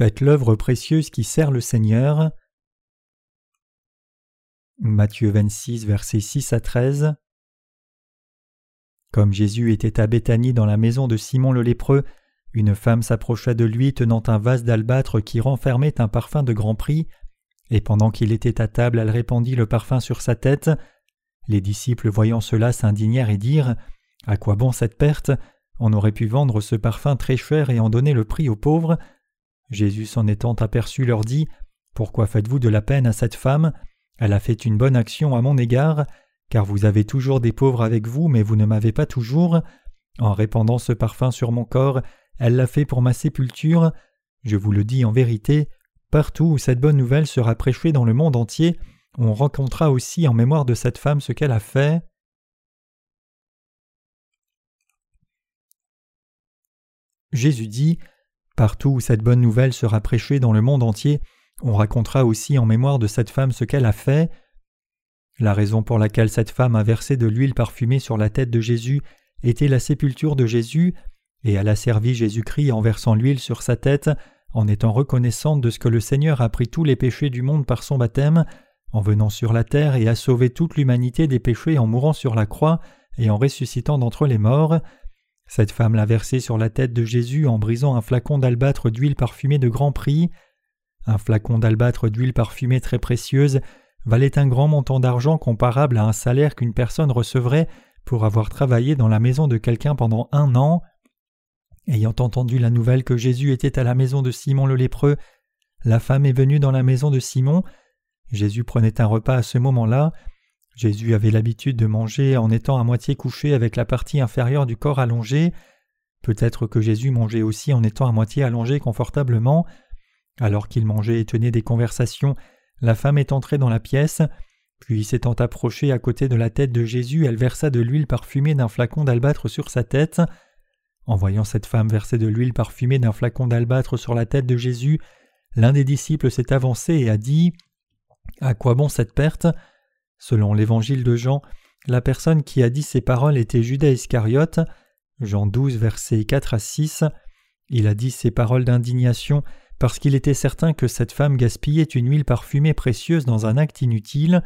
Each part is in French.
Faites l'œuvre précieuse qui sert le Seigneur. Matthieu 26, versets 6 à 13. Comme Jésus était à Béthanie dans la maison de Simon le lépreux, une femme s'approcha de lui tenant un vase d'albâtre qui renfermait un parfum de grand prix, et pendant qu'il était à table elle répandit le parfum sur sa tête. Les disciples voyant cela s'indignèrent et dirent À quoi bon cette perte? On aurait pu vendre ce parfum très cher et en donner le prix aux pauvres. Jésus s'en étant aperçu leur dit Pourquoi faites-vous de la peine à cette femme? Elle a fait une bonne action à mon égard, car vous avez toujours des pauvres avec vous, mais vous ne m'avez pas toujours. En répandant ce parfum sur mon corps, elle l'a fait pour ma sépulture. Je vous le dis en vérité, partout où cette bonne nouvelle sera prêchée dans le monde entier, on rencontrera aussi en mémoire de cette femme ce qu'elle a fait. Jésus dit Partout où cette bonne nouvelle sera prêchée dans le monde entier, on racontera aussi en mémoire de cette femme ce qu'elle a fait. La raison pour laquelle cette femme a versé de l'huile parfumée sur la tête de Jésus était la sépulture de Jésus, et elle a servi Jésus-Christ en versant l'huile sur sa tête, en étant reconnaissante de ce que le Seigneur a pris tous les péchés du monde par son baptême, en venant sur la terre et a sauvé toute l'humanité des péchés en mourant sur la croix et en ressuscitant d'entre les morts. Cette femme l'a versé sur la tête de Jésus en brisant un flacon d'albâtre d'huile parfumée de grand prix. Un flacon d'albâtre d'huile parfumée très précieuse valait un grand montant d'argent comparable à un salaire qu'une personne recevrait pour avoir travaillé dans la maison de quelqu'un pendant un an. Ayant entendu la nouvelle que Jésus était à la maison de Simon le lépreux, la femme est venue dans la maison de Simon. Jésus prenait un repas à ce moment-là. Jésus avait l'habitude de manger en étant à moitié couché avec la partie inférieure du corps allongée. Peut-être que Jésus mangeait aussi en étant à moitié allongé confortablement. Alors qu'il mangeait et tenait des conversations, la femme est entrée dans la pièce. Puis s'étant approchée à côté de la tête de Jésus, elle versa de l'huile parfumée d'un flacon d'albâtre sur sa tête. En voyant cette femme verser de l'huile parfumée d'un flacon d'albâtre sur la tête de Jésus, l'un des disciples s'est avancé et a dit À quoi bon cette perte? Selon l'évangile de Jean, la personne qui a dit ces paroles était Judas Iscariote. Jean 12, versets 4 à 6. Il a dit ces paroles d'indignation parce qu'il était certain que cette femme gaspillait une huile parfumée précieuse dans un acte inutile,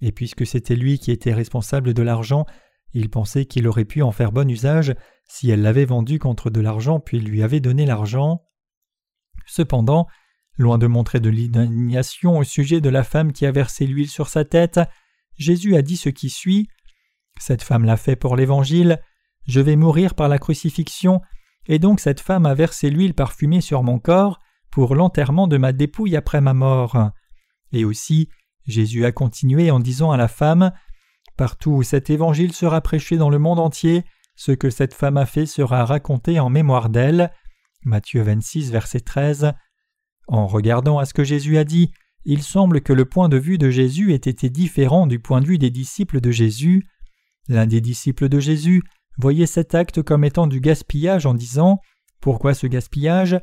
et puisque c'était lui qui était responsable de l'argent, il pensait qu'il aurait pu en faire bon usage si elle l'avait vendu contre de l'argent puis lui avait donné l'argent. Cependant, loin de montrer de l'indignation au sujet de la femme qui a versé l'huile sur sa tête, Jésus a dit ce qui suit. Cette femme l'a fait pour l'Évangile, je vais mourir par la crucifixion, et donc cette femme a versé l'huile parfumée sur mon corps pour l'enterrement de ma dépouille après ma mort. Et aussi, Jésus a continué en disant à la femme Partout où cet évangile sera prêché dans le monde entier, ce que cette femme a fait sera raconté en mémoire d'elle. Matthieu 26, verset 13. En regardant à ce que Jésus a dit, il semble que le point de vue de Jésus ait été différent du point de vue des disciples de Jésus. L'un des disciples de Jésus voyait cet acte comme étant du gaspillage en disant Pourquoi ce gaspillage?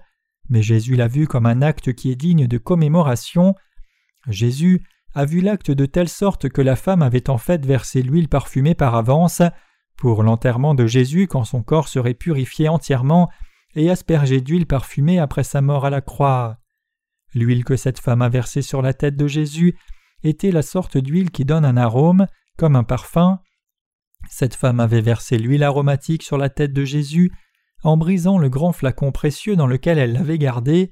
Mais Jésus l'a vu comme un acte qui est digne de commémoration. Jésus a vu l'acte de telle sorte que la femme avait en fait versé l'huile parfumée par avance pour l'enterrement de Jésus quand son corps serait purifié entièrement et aspergé d'huile parfumée après sa mort à la croix. L'huile que cette femme a versée sur la tête de Jésus était la sorte d'huile qui donne un arôme, comme un parfum. Cette femme avait versé l'huile aromatique sur la tête de Jésus en brisant le grand flacon précieux dans lequel elle l'avait gardé.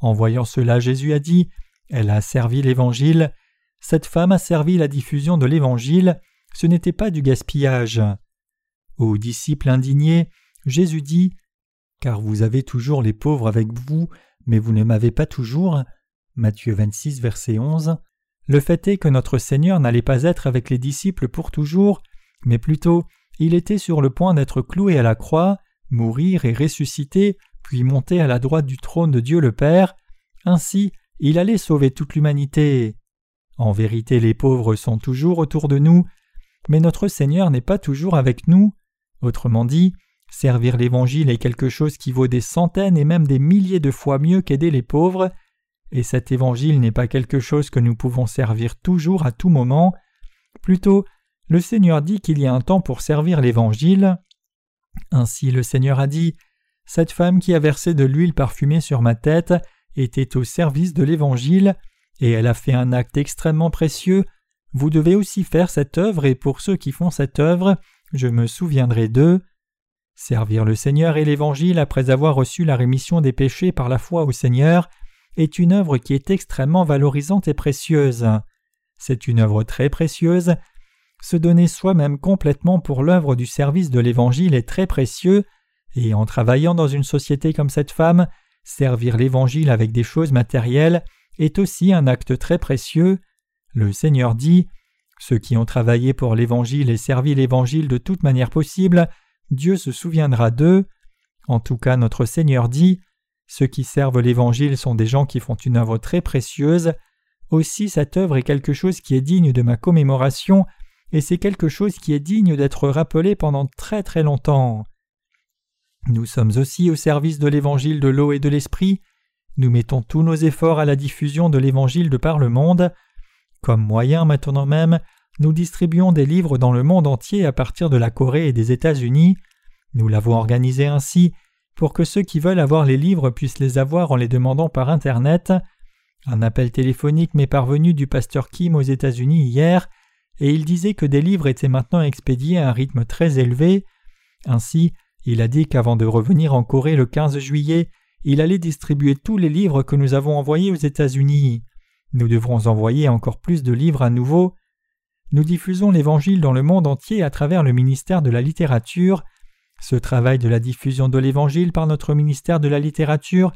En voyant cela, Jésus a dit Elle a servi l'Évangile. Cette femme a servi la diffusion de l'Évangile. Ce n'était pas du gaspillage. Aux disciples indignés, Jésus dit Car vous avez toujours les pauvres avec vous, mais vous ne m'avez pas toujours. Matthieu 26, verset 11. Le fait est que notre Seigneur n'allait pas être avec les disciples pour toujours, mais plutôt il était sur le point d'être cloué à la croix, mourir et ressusciter, puis monter à la droite du trône de Dieu le Père. Ainsi, il allait sauver toute l'humanité. En vérité, les pauvres sont toujours autour de nous, mais notre Seigneur n'est pas toujours avec nous. Autrement dit, servir l'Évangile est quelque chose qui vaut des centaines et même des milliers de fois mieux qu'aider les pauvres, et cet Évangile n'est pas quelque chose que nous pouvons servir toujours à tout moment. Plutôt, le Seigneur dit qu'il y a un temps pour servir l'Évangile. Ainsi le Seigneur a dit Cette femme qui a versé de l'huile parfumée sur ma tête était au service de l'Évangile, et elle a fait un acte extrêmement précieux. Vous devez aussi faire cette œuvre, et pour ceux qui font cette œuvre, je me souviendrai d'eux. Servir le Seigneur et l'Évangile après avoir reçu la rémission des péchés par la foi au Seigneur est une œuvre qui est extrêmement valorisante et précieuse. C'est une œuvre très précieuse. Se donner soi-même complètement pour l'œuvre du service de l'Évangile est très précieux, et en travaillant dans une société comme cette femme, servir l'Évangile avec des choses matérielles est aussi un acte très précieux. Le Seigneur dit Ceux qui ont travaillé pour l'Évangile et servi l'Évangile de toute manière possible Dieu se souviendra d'eux. En tout cas, notre Seigneur dit Ceux qui servent l'Évangile sont des gens qui font une œuvre très précieuse. Aussi, cette œuvre est quelque chose qui est digne de ma commémoration, et c'est quelque chose qui est digne d'être rappelé pendant très très longtemps. Nous sommes aussi au service de l'Évangile de l'eau et de l'Esprit. Nous mettons tous nos efforts à la diffusion de l'Évangile de par le monde. Comme moyen maintenant même, nous distribuons des livres dans le monde entier à partir de la Corée et des États-Unis. Nous l'avons organisé ainsi pour que ceux qui veulent avoir les livres puissent les avoir en les demandant par Internet. Un appel téléphonique m'est parvenu du pasteur Kim aux États-Unis hier, et il disait que des livres étaient maintenant expédiés à un rythme très élevé. Ainsi, il a dit qu'avant de revenir en Corée le 15 juillet, il allait distribuer tous les livres que nous avons envoyés aux États-Unis. Nous devrons envoyer encore plus de livres à nouveau. Nous diffusons l'Évangile dans le monde entier à travers le ministère de la littérature. Ce travail de la diffusion de l'Évangile par notre ministère de la littérature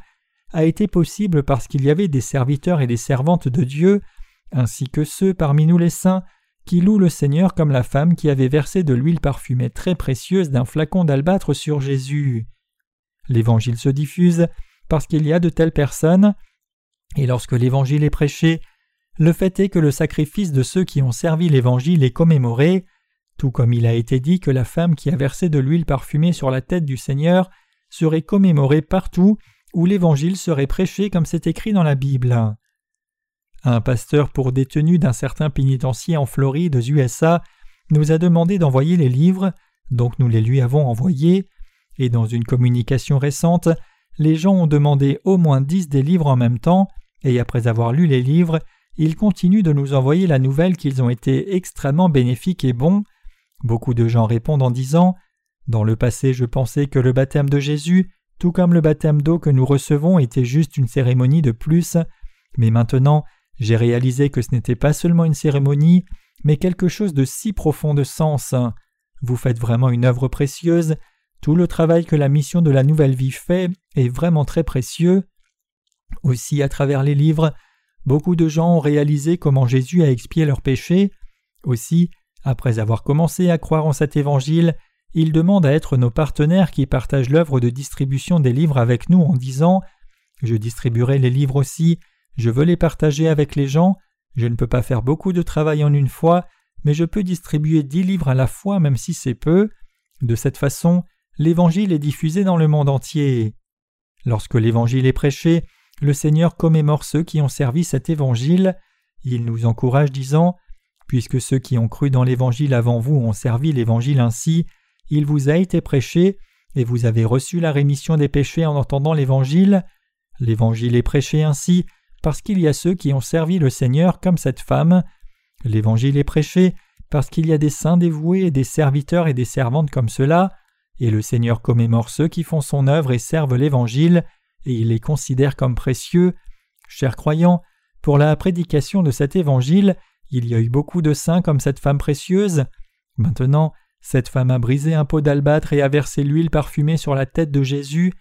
a été possible parce qu'il y avait des serviteurs et des servantes de Dieu, ainsi que ceux parmi nous les saints qui louent le Seigneur comme la femme qui avait versé de l'huile parfumée très précieuse d'un flacon d'albâtre sur Jésus. L'Évangile se diffuse parce qu'il y a de telles personnes, et lorsque l'Évangile est prêché, le fait est que le sacrifice de ceux qui ont servi l'Évangile est commémoré, tout comme il a été dit que la femme qui a versé de l'huile parfumée sur la tête du Seigneur serait commémorée partout où l'Évangile serait prêché comme c'est écrit dans la Bible. Un pasteur pour détenu d'un certain pénitencier en Floride aux USA nous a demandé d'envoyer les livres, donc nous les lui avons envoyés, et dans une communication récente, les gens ont demandé au moins dix des livres en même temps, et après avoir lu les livres, ils continuent de nous envoyer la nouvelle qu'ils ont été extrêmement bénéfiques et bons. Beaucoup de gens répondent en disant Dans le passé, je pensais que le baptême de Jésus, tout comme le baptême d'eau que nous recevons, était juste une cérémonie de plus, mais maintenant j'ai réalisé que ce n'était pas seulement une cérémonie, mais quelque chose de si profond de sens. Vous faites vraiment une œuvre précieuse, tout le travail que la mission de la nouvelle vie fait est vraiment très précieux. Aussi, à travers les livres, Beaucoup de gens ont réalisé comment Jésus a expié leurs péchés. Aussi, après avoir commencé à croire en cet évangile, ils demandent à être nos partenaires qui partagent l'œuvre de distribution des livres avec nous en disant Je distribuerai les livres aussi, je veux les partager avec les gens, je ne peux pas faire beaucoup de travail en une fois, mais je peux distribuer dix livres à la fois même si c'est peu. De cette façon, l'évangile est diffusé dans le monde entier. Lorsque l'évangile est prêché, le Seigneur commémore ceux qui ont servi cet évangile. Il nous encourage disant Puisque ceux qui ont cru dans l'évangile avant vous ont servi l'évangile ainsi, il vous a été prêché, et vous avez reçu la rémission des péchés en entendant l'évangile. L'évangile est prêché ainsi parce qu'il y a ceux qui ont servi le Seigneur comme cette femme. L'évangile est prêché parce qu'il y a des saints dévoués et des serviteurs et des servantes comme cela, et le Seigneur commémore ceux qui font son œuvre et servent l'Évangile, et il les considère comme précieux. Chers croyants, pour la prédication de cet évangile, il y a eu beaucoup de saints comme cette femme précieuse. Maintenant, cette femme a brisé un pot d'albâtre et a versé l'huile parfumée sur la tête de Jésus,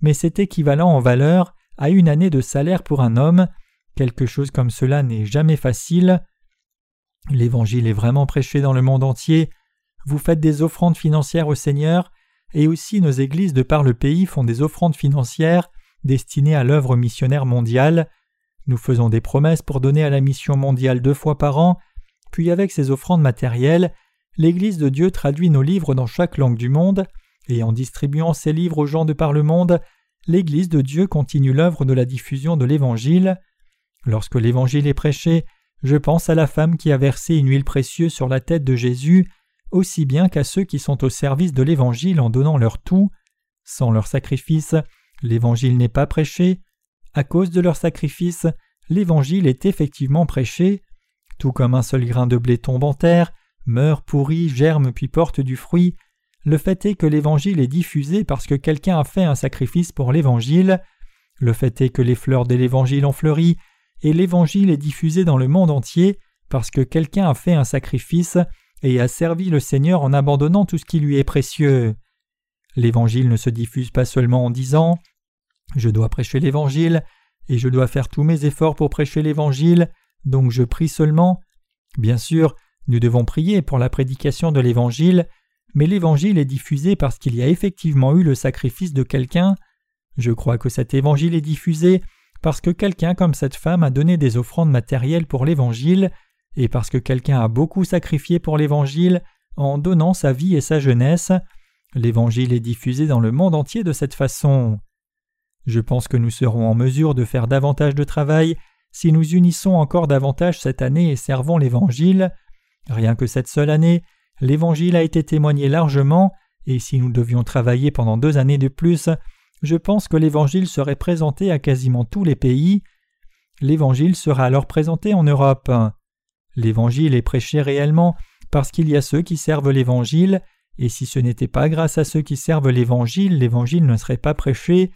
mais c'est équivalent en valeur à une année de salaire pour un homme. Quelque chose comme cela n'est jamais facile. L'évangile est vraiment prêché dans le monde entier. Vous faites des offrandes financières au Seigneur, et aussi nos églises de par le pays font des offrandes financières destinés à l'œuvre missionnaire mondiale. Nous faisons des promesses pour donner à la mission mondiale deux fois par an, puis avec ces offrandes matérielles, l'Église de Dieu traduit nos livres dans chaque langue du monde, et en distribuant ces livres aux gens de par le monde, l'Église de Dieu continue l'œuvre de la diffusion de l'Évangile. Lorsque l'Évangile est prêché, je pense à la femme qui a versé une huile précieuse sur la tête de Jésus, aussi bien qu'à ceux qui sont au service de l'Évangile en donnant leur tout. Sans leur sacrifice, L'Évangile n'est pas prêché. à cause de leur sacrifice, l'Évangile est effectivement prêché. Tout comme un seul grain de blé tombe en terre, meurt, pourrit, germe puis porte du fruit, le fait est que l'Évangile est diffusé parce que quelqu'un a fait un sacrifice pour l'Évangile. Le fait est que les fleurs de l'Évangile ont fleuri, et l'Évangile est diffusé dans le monde entier parce que quelqu'un a fait un sacrifice et a servi le Seigneur en abandonnant tout ce qui lui est précieux. L'Évangile ne se diffuse pas seulement en disant Je dois prêcher l'Évangile, et je dois faire tous mes efforts pour prêcher l'Évangile, donc je prie seulement. Bien sûr, nous devons prier pour la prédication de l'Évangile, mais l'Évangile est diffusé parce qu'il y a effectivement eu le sacrifice de quelqu'un. Je crois que cet Évangile est diffusé parce que quelqu'un comme cette femme a donné des offrandes matérielles pour l'Évangile, et parce que quelqu'un a beaucoup sacrifié pour l'Évangile en donnant sa vie et sa jeunesse. L'Évangile est diffusé dans le monde entier de cette façon. Je pense que nous serons en mesure de faire davantage de travail si nous unissons encore davantage cette année et servons l'Évangile. Rien que cette seule année, l'Évangile a été témoigné largement, et si nous devions travailler pendant deux années de plus, je pense que l'Évangile serait présenté à quasiment tous les pays. L'Évangile sera alors présenté en Europe. L'Évangile est prêché réellement parce qu'il y a ceux qui servent l'Évangile, et si ce n'était pas grâce à ceux qui servent l'Évangile, l'Évangile ne serait pas prêché.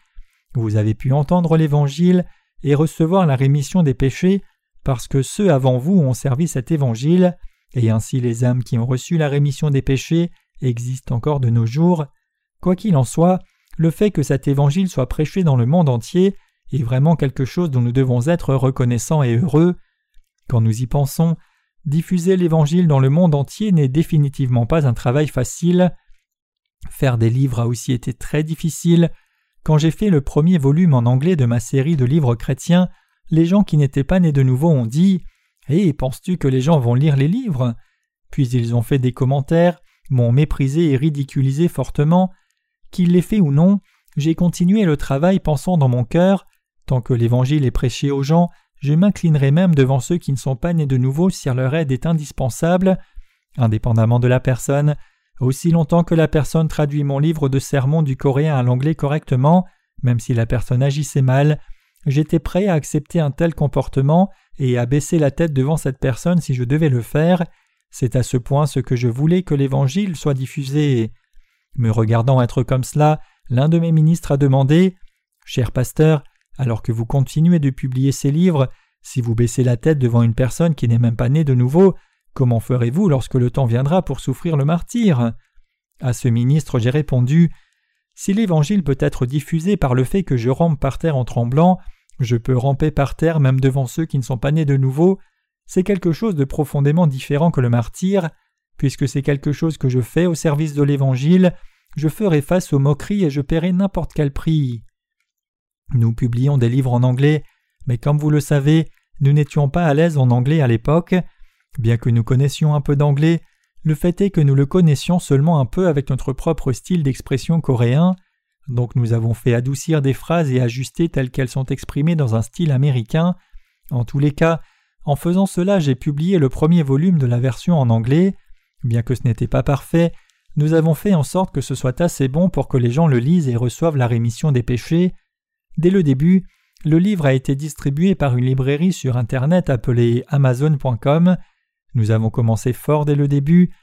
Vous avez pu entendre l'Évangile et recevoir la rémission des péchés parce que ceux avant vous ont servi cet Évangile, et ainsi les âmes qui ont reçu la rémission des péchés existent encore de nos jours. Quoi qu'il en soit, le fait que cet évangile soit prêché dans le monde entier est vraiment quelque chose dont nous devons être reconnaissants et heureux. Quand nous y pensons, diffuser l'évangile dans le monde entier n'est définitivement pas un travail facile. Faire des livres a aussi été très difficile. Quand j'ai fait le premier volume en anglais de ma série de livres chrétiens, les gens qui n'étaient pas nés de nouveau ont dit et penses-tu que les gens vont lire les livres? Puis ils ont fait des commentaires, m'ont méprisé et ridiculisé fortement. Qu'il l'ait fait ou non, j'ai continué le travail pensant dans mon cœur Tant que l'Évangile est prêché aux gens, je m'inclinerai même devant ceux qui ne sont pas nés de nouveau si leur aide est indispensable. Indépendamment de la personne, aussi longtemps que la personne traduit mon livre de sermon du coréen à l'anglais correctement, même si la personne agissait mal, j'étais prêt à accepter un tel comportement et à baisser la tête devant cette personne si je devais le faire. C'est à ce point ce que je voulais que l'Évangile soit diffusé. Me regardant être comme cela, l'un de mes ministres a demandé Cher pasteur, alors que vous continuez de publier ces livres, si vous baissez la tête devant une personne qui n'est même pas née de nouveau, comment ferez-vous lorsque le temps viendra pour souffrir le martyr? À ce ministre, j'ai répondu Si l'Évangile peut être diffusé par le fait que je rampe par terre en tremblant, je peux ramper par terre même devant ceux qui ne sont pas nés de nouveau, c'est quelque chose de profondément différent que le martyr, puisque c'est quelque chose que je fais au service de l'Évangile, je ferai face aux moqueries et je paierai n'importe quel prix. Nous publions des livres en anglais, mais comme vous le savez, nous n'étions pas à l'aise en anglais à l'époque. Bien que nous connaissions un peu d'anglais, le fait est que nous le connaissions seulement un peu avec notre propre style d'expression coréen. Donc nous avons fait adoucir des phrases et ajuster telles qu'elles sont exprimées dans un style américain. En tous les cas, en faisant cela, j'ai publié le premier volume de la version en anglais. Bien que ce n'était pas parfait, nous avons fait en sorte que ce soit assez bon pour que les gens le lisent et reçoivent la rémission des péchés. Dès le début, le livre a été distribué par une librairie sur Internet appelée Amazon.com. Nous avons commencé fort dès le début.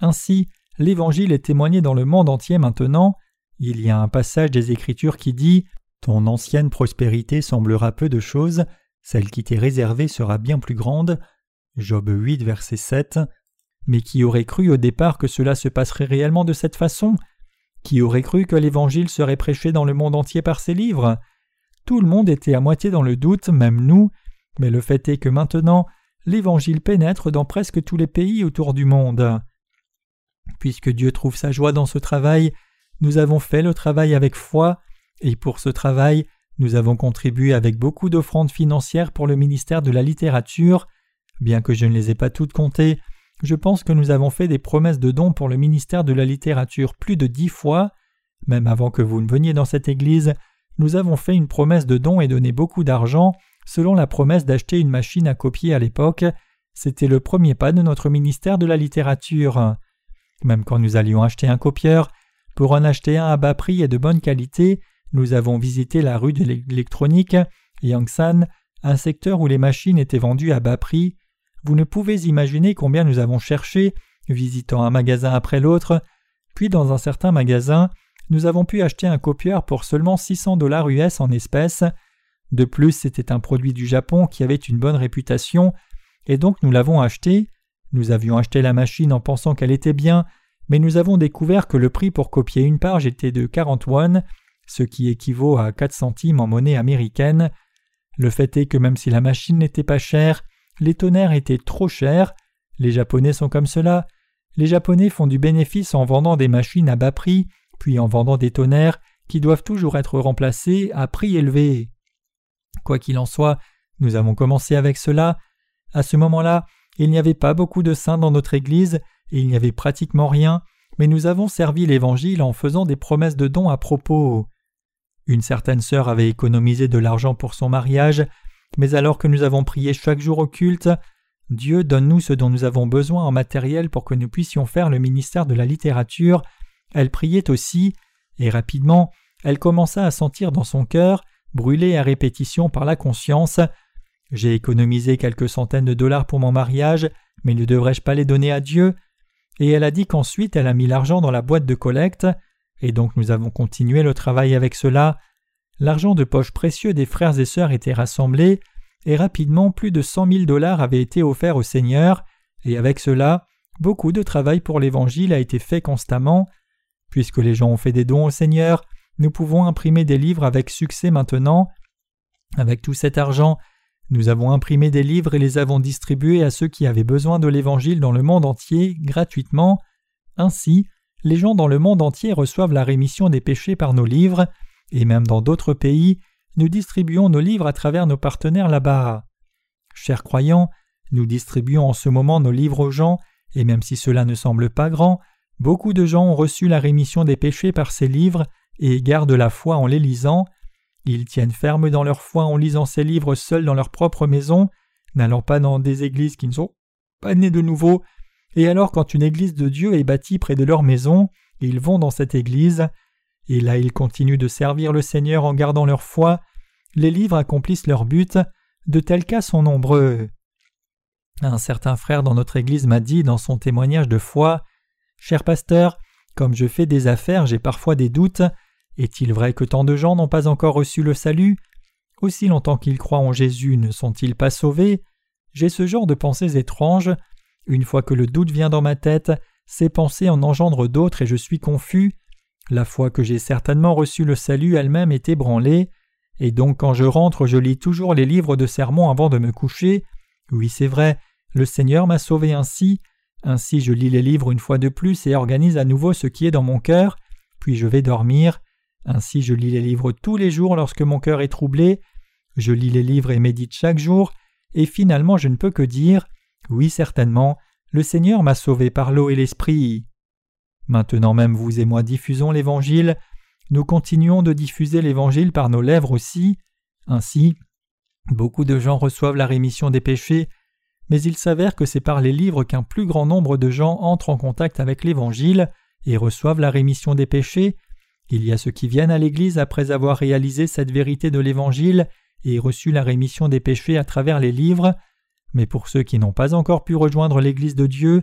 Ainsi, l'Évangile est témoigné dans le monde entier maintenant. Il y a un passage des Écritures qui dit Ton ancienne prospérité semblera peu de choses, celle qui t'est réservée sera bien plus grande. Job 8, verset 7. Mais qui aurait cru au départ que cela se passerait réellement de cette façon? Qui aurait cru que l'Évangile serait prêché dans le monde entier par ces livres? Tout le monde était à moitié dans le doute, même nous, mais le fait est que maintenant, l'Évangile pénètre dans presque tous les pays autour du monde. Puisque Dieu trouve sa joie dans ce travail, nous avons fait le travail avec foi, et pour ce travail, nous avons contribué avec beaucoup d'offrandes financières pour le ministère de la littérature. Bien que je ne les ai pas toutes comptées, je pense que nous avons fait des promesses de dons pour le ministère de la littérature plus de dix fois. Même avant que vous ne veniez dans cette église, nous avons fait une promesse de dons et donné beaucoup d'argent, selon la promesse d'acheter une machine à copier à l'époque. C'était le premier pas de notre ministère de la littérature. Même quand nous allions acheter un copieur, pour en acheter un à bas prix et de bonne qualité, nous avons visité la rue de l'électronique Yangsan, un secteur où les machines étaient vendues à bas prix. Vous ne pouvez imaginer combien nous avons cherché, visitant un magasin après l'autre, puis dans un certain magasin, nous avons pu acheter un copieur pour seulement 600 dollars US en espèces. De plus, c'était un produit du Japon qui avait une bonne réputation, et donc nous l'avons acheté. Nous avions acheté la machine en pensant qu'elle était bien, mais nous avons découvert que le prix pour copier une page était de 40 won, ce qui équivaut à 4 centimes en monnaie américaine. Le fait est que même si la machine n'était pas chère, les tonnerres étaient trop chers. Les Japonais sont comme cela. Les Japonais font du bénéfice en vendant des machines à bas prix, puis en vendant des tonnerres qui doivent toujours être remplacés à prix élevé. Quoi qu'il en soit, nous avons commencé avec cela. À ce moment-là, il n'y avait pas beaucoup de saints dans notre Église, et il n'y avait pratiquement rien, mais nous avons servi l'Évangile en faisant des promesses de dons à propos. Une certaine sœur avait économisé de l'argent pour son mariage, mais alors que nous avons prié chaque jour au culte, Dieu donne-nous ce dont nous avons besoin en matériel pour que nous puissions faire le ministère de la littérature. Elle priait aussi, et rapidement, elle commença à sentir dans son cœur, brûlé à répétition par la conscience, J'ai économisé quelques centaines de dollars pour mon mariage, mais ne devrais-je pas les donner à Dieu? Et elle a dit qu'ensuite elle a mis l'argent dans la boîte de collecte, et donc nous avons continué le travail avec cela. L'argent de poche précieux des frères et sœurs était rassemblé, et rapidement plus de cent mille dollars avaient été offerts au Seigneur, et avec cela, beaucoup de travail pour l'Évangile a été fait constamment. Puisque les gens ont fait des dons au Seigneur, nous pouvons imprimer des livres avec succès maintenant. Avec tout cet argent, nous avons imprimé des livres et les avons distribués à ceux qui avaient besoin de l'Évangile dans le monde entier, gratuitement. Ainsi, les gens dans le monde entier reçoivent la rémission des péchés par nos livres, et même dans d'autres pays, nous distribuons nos livres à travers nos partenaires là-bas. Chers croyants, nous distribuons en ce moment nos livres aux gens, et même si cela ne semble pas grand, beaucoup de gens ont reçu la rémission des péchés par ces livres et gardent la foi en les lisant. Ils tiennent ferme dans leur foi en lisant ces livres seuls dans leur propre maison, n'allant pas dans des églises qui ne sont pas nées de nouveau, et alors quand une église de Dieu est bâtie près de leur maison, ils vont dans cette église, et là ils continuent de servir le Seigneur en gardant leur foi, les livres accomplissent leur but, de tels cas sont nombreux. Un certain frère dans notre Église m'a dit dans son témoignage de foi Cher pasteur, comme je fais des affaires, j'ai parfois des doutes. Est-il vrai que tant de gens n'ont pas encore reçu le salut? Aussi longtemps qu'ils croient en Jésus, ne sont-ils pas sauvés? J'ai ce genre de pensées étranges. Une fois que le doute vient dans ma tête, ces pensées en engendrent d'autres et je suis confus. La foi que j'ai certainement reçu le salut elle-même est ébranlée, et donc quand je rentre je lis toujours les livres de sermons avant de me coucher. Oui c'est vrai, le Seigneur m'a sauvé ainsi, ainsi je lis les livres une fois de plus et organise à nouveau ce qui est dans mon cœur, puis je vais dormir. Ainsi je lis les livres tous les jours lorsque mon cœur est troublé, je lis les livres et médite chaque jour, et finalement je ne peux que dire Oui certainement, le Seigneur m'a sauvé par l'eau et l'Esprit. Maintenant même vous et moi diffusons l'Évangile, nous continuons de diffuser l'Évangile par nos lèvres aussi. Ainsi, beaucoup de gens reçoivent la rémission des péchés, mais il s'avère que c'est par les livres qu'un plus grand nombre de gens entrent en contact avec l'Évangile et reçoivent la rémission des péchés. Il y a ceux qui viennent à l'Église après avoir réalisé cette vérité de l'Évangile et reçu la rémission des péchés à travers les livres, mais pour ceux qui n'ont pas encore pu rejoindre l'Église de Dieu,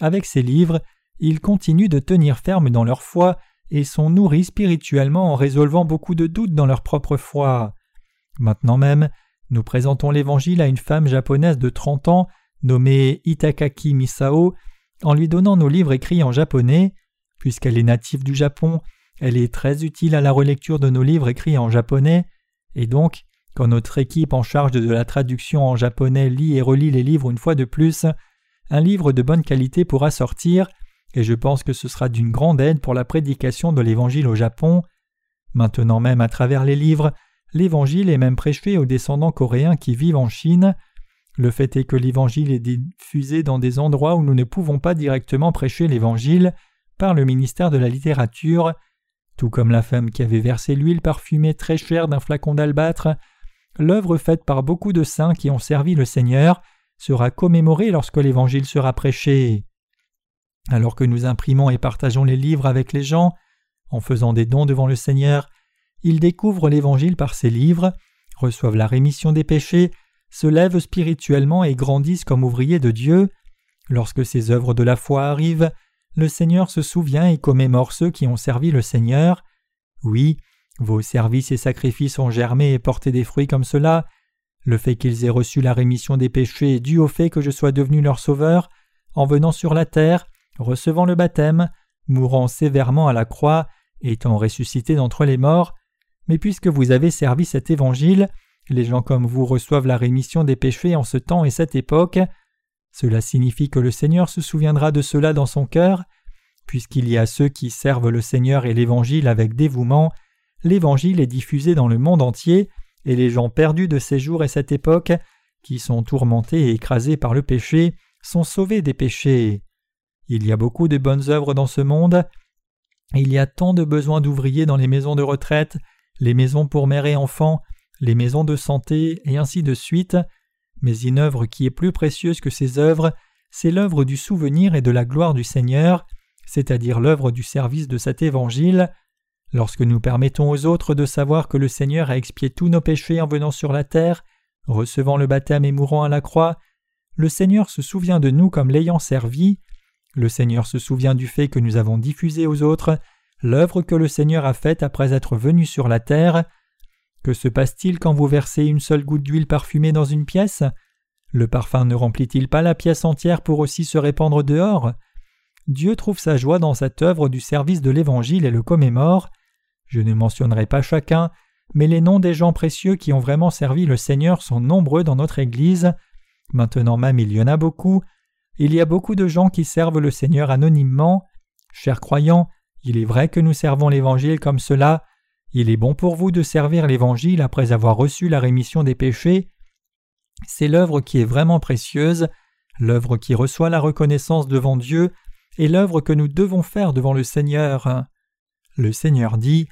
avec ces livres, ils continuent de tenir ferme dans leur foi et sont nourris spirituellement en résolvant beaucoup de doutes dans leur propre foi. Maintenant même, nous présentons l'Évangile à une femme japonaise de trente ans nommée Itakaki Misao en lui donnant nos livres écrits en japonais. Puisqu'elle est native du Japon, elle est très utile à la relecture de nos livres écrits en japonais, et donc, quand notre équipe en charge de la traduction en japonais lit et relit les livres une fois de plus, un livre de bonne qualité pourra sortir, et je pense que ce sera d'une grande aide pour la prédication de l'Évangile au Japon. Maintenant même à travers les livres, l'Évangile est même prêché aux descendants coréens qui vivent en Chine. Le fait est que l'Évangile est diffusé dans des endroits où nous ne pouvons pas directement prêcher l'Évangile par le ministère de la littérature, tout comme la femme qui avait versé l'huile parfumée très chère d'un flacon d'albâtre. L'œuvre faite par beaucoup de saints qui ont servi le Seigneur sera commémorée lorsque l'Évangile sera prêché. Alors que nous imprimons et partageons les livres avec les gens, en faisant des dons devant le Seigneur, ils découvrent l'Évangile par ces livres, reçoivent la rémission des péchés, se lèvent spirituellement et grandissent comme ouvriers de Dieu. Lorsque ces œuvres de la foi arrivent, le Seigneur se souvient et commémore ceux qui ont servi le Seigneur. Oui, vos services et sacrifices ont germé et porté des fruits comme cela. Le fait qu'ils aient reçu la rémission des péchés est dû au fait que je sois devenu leur sauveur, en venant sur la terre, recevant le baptême, mourant sévèrement à la croix, étant ressuscité d'entre les morts. Mais puisque vous avez servi cet évangile, les gens comme vous reçoivent la rémission des péchés en ce temps et cette époque. Cela signifie que le Seigneur se souviendra de cela dans son cœur, puisqu'il y a ceux qui servent le Seigneur et l'Évangile avec dévouement, l'Évangile est diffusé dans le monde entier, et les gens perdus de ces jours et cette époque, qui sont tourmentés et écrasés par le péché, sont sauvés des péchés. Il y a beaucoup de bonnes œuvres dans ce monde, il y a tant de besoins d'ouvriers dans les maisons de retraite, les maisons pour mères et enfants, les maisons de santé, et ainsi de suite, mais une œuvre qui est plus précieuse que ces œuvres, c'est l'œuvre du souvenir et de la gloire du Seigneur, c'est-à-dire l'œuvre du service de cet évangile. Lorsque nous permettons aux autres de savoir que le Seigneur a expié tous nos péchés en venant sur la terre, recevant le baptême et mourant à la croix, le Seigneur se souvient de nous comme l'ayant servi, le Seigneur se souvient du fait que nous avons diffusé aux autres l'œuvre que le Seigneur a faite après être venu sur la terre. Que se passe-t-il quand vous versez une seule goutte d'huile parfumée dans une pièce? Le parfum ne remplit-il pas la pièce entière pour aussi se répandre dehors? Dieu trouve sa joie dans cette œuvre du service de l'Évangile et le commémore. Je ne mentionnerai pas chacun, mais les noms des gens précieux qui ont vraiment servi le Seigneur sont nombreux dans notre Église. Maintenant même il y en a beaucoup. Il y a beaucoup de gens qui servent le Seigneur anonymement. Chers croyants, il est vrai que nous servons l'Évangile comme cela. Il est bon pour vous de servir l'Évangile après avoir reçu la rémission des péchés. C'est l'œuvre qui est vraiment précieuse, l'œuvre qui reçoit la reconnaissance devant Dieu, et l'œuvre que nous devons faire devant le Seigneur. Le Seigneur dit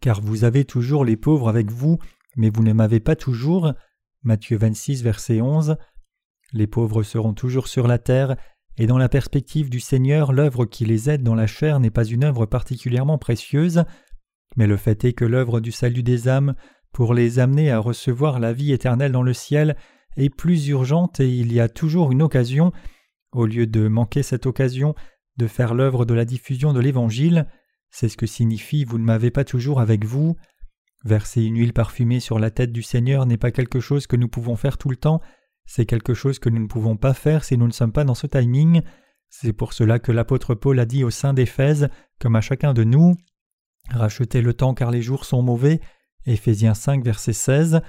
Car vous avez toujours les pauvres avec vous, mais vous ne m'avez pas toujours. Matthieu 26, verset 11. Les pauvres seront toujours sur la terre, et dans la perspective du Seigneur, l'œuvre qui les aide dans la chair n'est pas une œuvre particulièrement précieuse, mais le fait est que l'œuvre du salut des âmes, pour les amener à recevoir la vie éternelle dans le ciel, est plus urgente et il y a toujours une occasion, au lieu de manquer cette occasion, de faire l'œuvre de la diffusion de l'Évangile. C'est ce que signifie Vous ne m'avez pas toujours avec vous. Verser une huile parfumée sur la tête du Seigneur n'est pas quelque chose que nous pouvons faire tout le temps, c'est quelque chose que nous ne pouvons pas faire si nous ne sommes pas dans ce timing. C'est pour cela que l'apôtre Paul a dit au sein d'Éphèse, comme à chacun de nous, Rachetez le temps car les jours sont mauvais. Éphésiens 5, verset 16.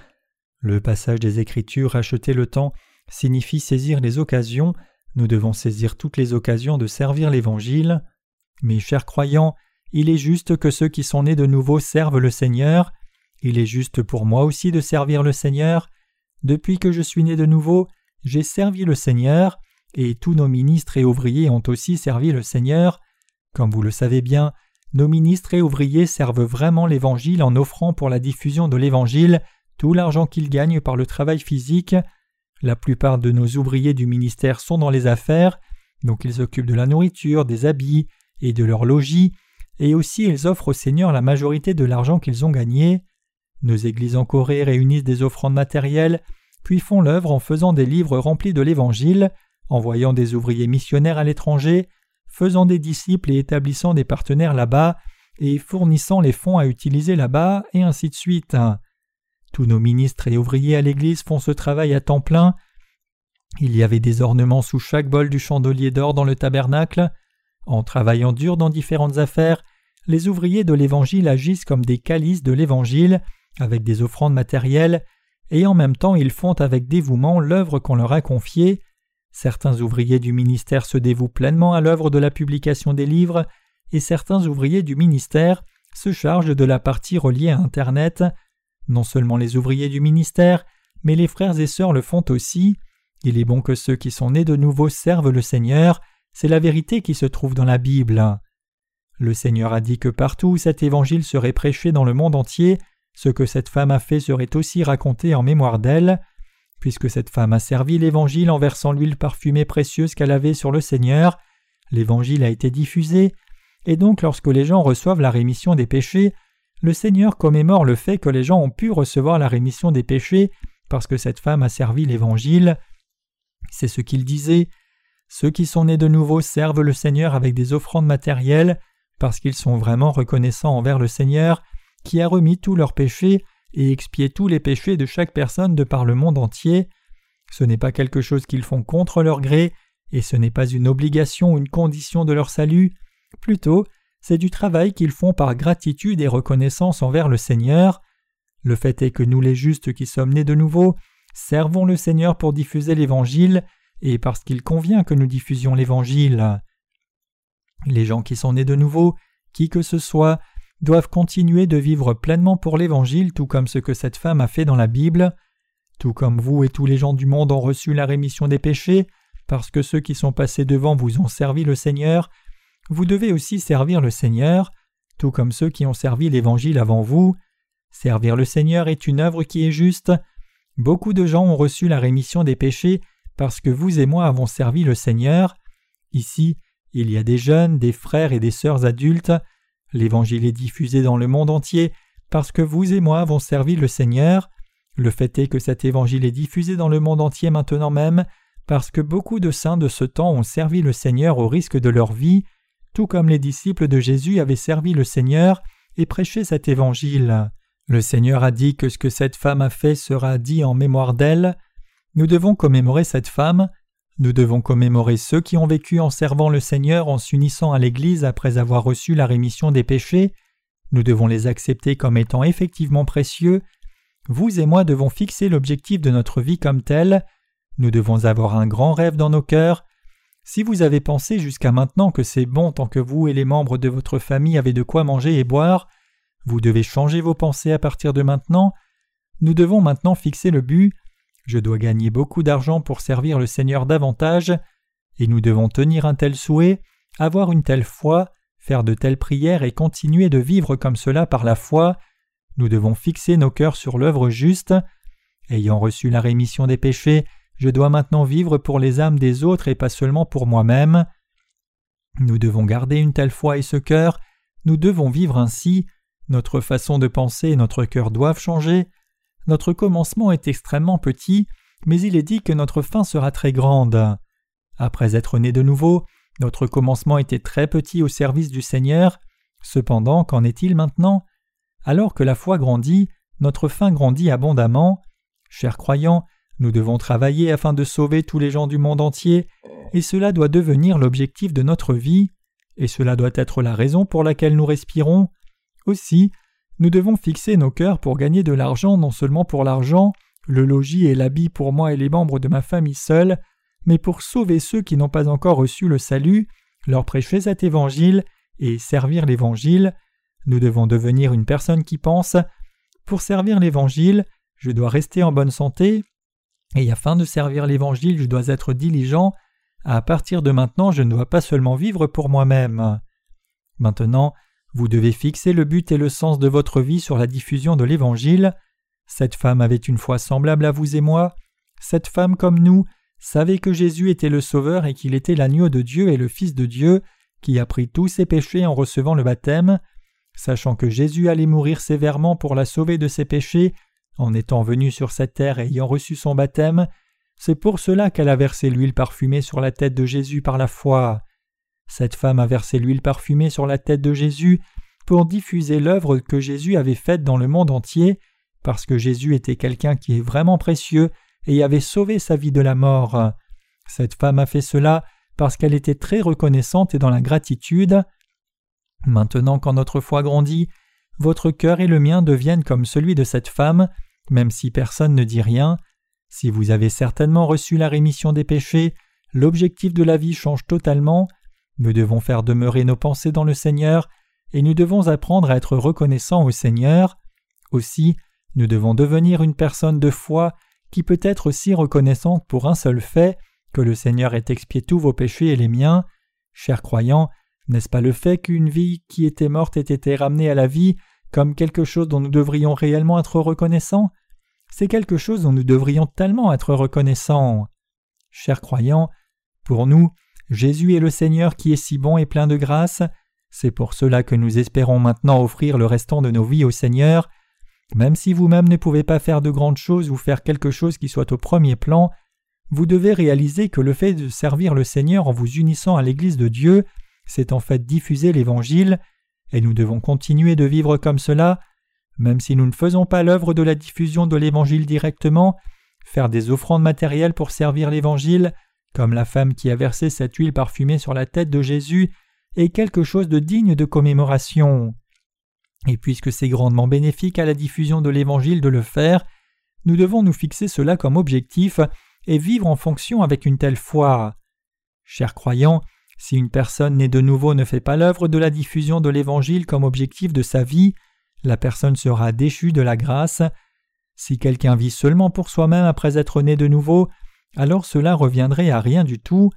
Le passage des Écritures Racheter le temps signifie saisir les occasions. Nous devons saisir toutes les occasions de servir l'Évangile. Mes chers croyants, il est juste que ceux qui sont nés de nouveau servent le Seigneur. Il est juste pour moi aussi de servir le Seigneur. Depuis que je suis né de nouveau, j'ai servi le Seigneur, et tous nos ministres et ouvriers ont aussi servi le Seigneur. Comme vous le savez bien, nos ministres et ouvriers servent vraiment l'Évangile en offrant pour la diffusion de l'Évangile tout l'argent qu'ils gagnent par le travail physique. La plupart de nos ouvriers du ministère sont dans les affaires, donc ils s'occupent de la nourriture, des habits et de leur logis, et aussi ils offrent au Seigneur la majorité de l'argent qu'ils ont gagné. Nos églises en Corée réunissent des offrandes matérielles, puis font l'œuvre en faisant des livres remplis de l'Évangile, envoyant des ouvriers missionnaires à l'étranger, faisant des disciples et établissant des partenaires là-bas, et fournissant les fonds à utiliser là-bas, et ainsi de suite. Tous nos ministres et ouvriers à l'Église font ce travail à temps plein. Il y avait des ornements sous chaque bol du chandelier d'or dans le tabernacle. En travaillant dur dans différentes affaires, les ouvriers de l'Évangile agissent comme des calices de l'Évangile, avec des offrandes matérielles, et en même temps ils font avec dévouement l'œuvre qu'on leur a confiée. Certains ouvriers du ministère se dévouent pleinement à l'œuvre de la publication des livres, et certains ouvriers du ministère se chargent de la partie reliée à Internet. Non seulement les ouvriers du ministère, mais les frères et sœurs le font aussi. Il est bon que ceux qui sont nés de nouveau servent le Seigneur, c'est la vérité qui se trouve dans la Bible. Le Seigneur a dit que partout où cet évangile serait prêché dans le monde entier, ce que cette femme a fait serait aussi raconté en mémoire d'elle. Puisque cette femme a servi l'Évangile en versant l'huile parfumée précieuse qu'elle avait sur le Seigneur, l'Évangile a été diffusé, et donc lorsque les gens reçoivent la rémission des péchés, le Seigneur commémore le fait que les gens ont pu recevoir la rémission des péchés parce que cette femme a servi l'Évangile. C'est ce qu'il disait. Ceux qui sont nés de nouveau servent le Seigneur avec des offrandes matérielles parce qu'ils sont vraiment reconnaissants envers le Seigneur qui a remis tous leurs péchés et expié tous les péchés de chaque personne de par le monde entier. Ce n'est pas quelque chose qu'ils font contre leur gré, et ce n'est pas une obligation ou une condition de leur salut, plutôt c'est du travail qu'ils font par gratitude et reconnaissance envers le Seigneur. Le fait est que nous les justes qui sommes nés de nouveau, servons le Seigneur pour diffuser l'Évangile, et parce qu'il convient que nous diffusions l'Évangile. Les gens qui sont nés de nouveau, qui que ce soit, doivent continuer de vivre pleinement pour l'Évangile tout comme ce que cette femme a fait dans la Bible. Tout comme vous et tous les gens du monde ont reçu la rémission des péchés, parce que ceux qui sont passés devant vous ont servi le Seigneur, vous devez aussi servir le Seigneur, tout comme ceux qui ont servi l'Évangile avant vous. Servir le Seigneur est une œuvre qui est juste. Beaucoup de gens ont reçu la rémission des péchés parce que vous et moi avons servi le Seigneur. Ici, il y a des jeunes, des frères et des sœurs adultes. L'Évangile est diffusé dans le monde entier parce que vous et moi avons servi le Seigneur. Le fait est que cet Évangile est diffusé dans le monde entier maintenant même parce que beaucoup de saints de ce temps ont servi le Seigneur au risque de leur vie, tout comme les disciples de Jésus avaient servi le Seigneur et prêché cet Évangile. Le Seigneur a dit que ce que cette femme a fait sera dit en mémoire d'elle. Nous devons commémorer cette femme, nous devons commémorer ceux qui ont vécu en servant le Seigneur en s'unissant à l'Église après avoir reçu la rémission des péchés, nous devons les accepter comme étant effectivement précieux, vous et moi devons fixer l'objectif de notre vie comme tel, nous devons avoir un grand rêve dans nos cœurs. Si vous avez pensé jusqu'à maintenant que c'est bon tant que vous et les membres de votre famille avaient de quoi manger et boire, vous devez changer vos pensées à partir de maintenant. Nous devons maintenant fixer le but je dois gagner beaucoup d'argent pour servir le Seigneur davantage, et nous devons tenir un tel souhait, avoir une telle foi, faire de telles prières et continuer de vivre comme cela par la foi. Nous devons fixer nos cœurs sur l'œuvre juste. Ayant reçu la rémission des péchés, je dois maintenant vivre pour les âmes des autres et pas seulement pour moi-même. Nous devons garder une telle foi et ce cœur, nous devons vivre ainsi, notre façon de penser et notre cœur doivent changer, notre commencement est extrêmement petit, mais il est dit que notre fin sera très grande. Après être né de nouveau, notre commencement était très petit au service du Seigneur. Cependant, qu'en est-il maintenant? Alors que la foi grandit, notre fin grandit abondamment. Chers croyants, nous devons travailler afin de sauver tous les gens du monde entier, et cela doit devenir l'objectif de notre vie, et cela doit être la raison pour laquelle nous respirons. Aussi, nous devons fixer nos cœurs pour gagner de l'argent non seulement pour l'argent, le logis et l'habit pour moi et les membres de ma famille seuls, mais pour sauver ceux qui n'ont pas encore reçu le salut, leur prêcher cet évangile et servir l'évangile. Nous devons devenir une personne qui pense Pour servir l'évangile, je dois rester en bonne santé, et afin de servir l'évangile, je dois être diligent. À partir de maintenant, je ne dois pas seulement vivre pour moi-même. Maintenant, vous devez fixer le but et le sens de votre vie sur la diffusion de l'Évangile. Cette femme avait une foi semblable à vous et moi. Cette femme, comme nous, savait que Jésus était le Sauveur et qu'il était l'agneau de Dieu et le Fils de Dieu, qui a pris tous ses péchés en recevant le baptême. Sachant que Jésus allait mourir sévèrement pour la sauver de ses péchés, en étant venu sur cette terre et ayant reçu son baptême, c'est pour cela qu'elle a versé l'huile parfumée sur la tête de Jésus par la foi. Cette femme a versé l'huile parfumée sur la tête de Jésus pour diffuser l'œuvre que Jésus avait faite dans le monde entier, parce que Jésus était quelqu'un qui est vraiment précieux et avait sauvé sa vie de la mort. Cette femme a fait cela parce qu'elle était très reconnaissante et dans la gratitude. Maintenant quand notre foi grandit, votre cœur et le mien deviennent comme celui de cette femme, même si personne ne dit rien. Si vous avez certainement reçu la rémission des péchés, l'objectif de la vie change totalement, nous devons faire demeurer nos pensées dans le Seigneur, et nous devons apprendre à être reconnaissants au Seigneur. Aussi, nous devons devenir une personne de foi qui peut être aussi reconnaissante pour un seul fait, que le Seigneur ait expié tous vos péchés et les miens. Chers croyants, n'est-ce pas le fait qu'une vie qui était morte ait été ramenée à la vie comme quelque chose dont nous devrions réellement être reconnaissants? C'est quelque chose dont nous devrions tellement être reconnaissants. Chers croyants, pour nous, Jésus est le Seigneur qui est si bon et plein de grâce. C'est pour cela que nous espérons maintenant offrir le restant de nos vies au Seigneur. Même si vous-même ne pouvez pas faire de grandes choses ou faire quelque chose qui soit au premier plan, vous devez réaliser que le fait de servir le Seigneur en vous unissant à l'Église de Dieu, c'est en fait diffuser l'Évangile, et nous devons continuer de vivre comme cela, même si nous ne faisons pas l'œuvre de la diffusion de l'Évangile directement, faire des offrandes matérielles pour servir l'Évangile, comme la femme qui a versé cette huile parfumée sur la tête de Jésus, est quelque chose de digne de commémoration. Et puisque c'est grandement bénéfique à la diffusion de l'Évangile de le faire, nous devons nous fixer cela comme objectif et vivre en fonction avec une telle foi. Chers croyants, si une personne née de nouveau ne fait pas l'œuvre de la diffusion de l'Évangile comme objectif de sa vie, la personne sera déchue de la grâce. Si quelqu'un vit seulement pour soi-même après être né de nouveau, alors cela reviendrait à rien du tout.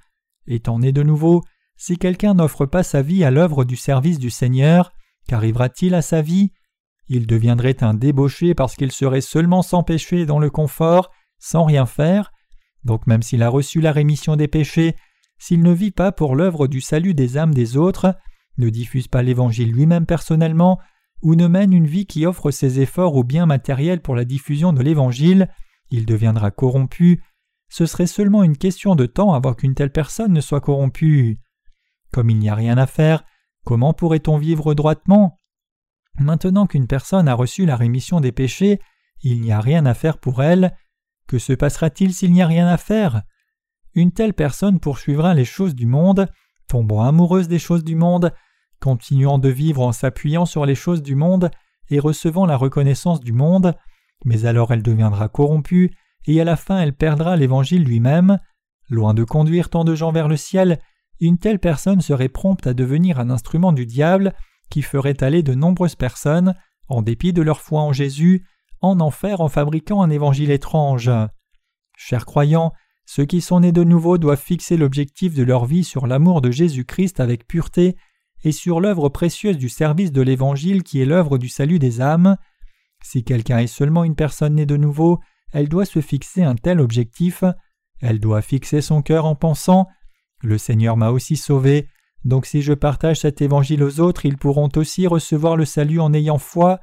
Étant né de nouveau, si quelqu'un n'offre pas sa vie à l'œuvre du service du Seigneur, qu'arrivera-t-il à sa vie? Il deviendrait un débauché parce qu'il serait seulement sans péché dans le confort, sans rien faire. Donc même s'il a reçu la rémission des péchés, s'il ne vit pas pour l'œuvre du salut des âmes des autres, ne diffuse pas l'Évangile lui-même personnellement, ou ne mène une vie qui offre ses efforts ou biens matériels pour la diffusion de l'Évangile, il deviendra corrompu. Ce serait seulement une question de temps avant qu'une telle personne ne soit corrompue. Comme il n'y a rien à faire, comment pourrait-on vivre droitement? Maintenant qu'une personne a reçu la rémission des péchés, il n'y a rien à faire pour elle. Que se passera-t-il s'il n'y a rien à faire? Une telle personne poursuivra les choses du monde, tombant amoureuse des choses du monde, continuant de vivre en s'appuyant sur les choses du monde et recevant la reconnaissance du monde, mais alors elle deviendra corrompue et à la fin elle perdra l'Évangile lui-même. Loin de conduire tant de gens vers le ciel, une telle personne serait prompte à devenir un instrument du diable qui ferait aller de nombreuses personnes, en dépit de leur foi en Jésus, en enfer en fabriquant un évangile étrange. Chers croyants, ceux qui sont nés de nouveau doivent fixer l'objectif de leur vie sur l'amour de Jésus-Christ avec pureté et sur l'œuvre précieuse du service de l'Évangile qui est l'œuvre du salut des âmes. Si quelqu'un est seulement une personne née de nouveau, elle doit se fixer un tel objectif, elle doit fixer son cœur en pensant Le Seigneur m'a aussi sauvé, donc si je partage cet évangile aux autres, ils pourront aussi recevoir le salut en ayant foi.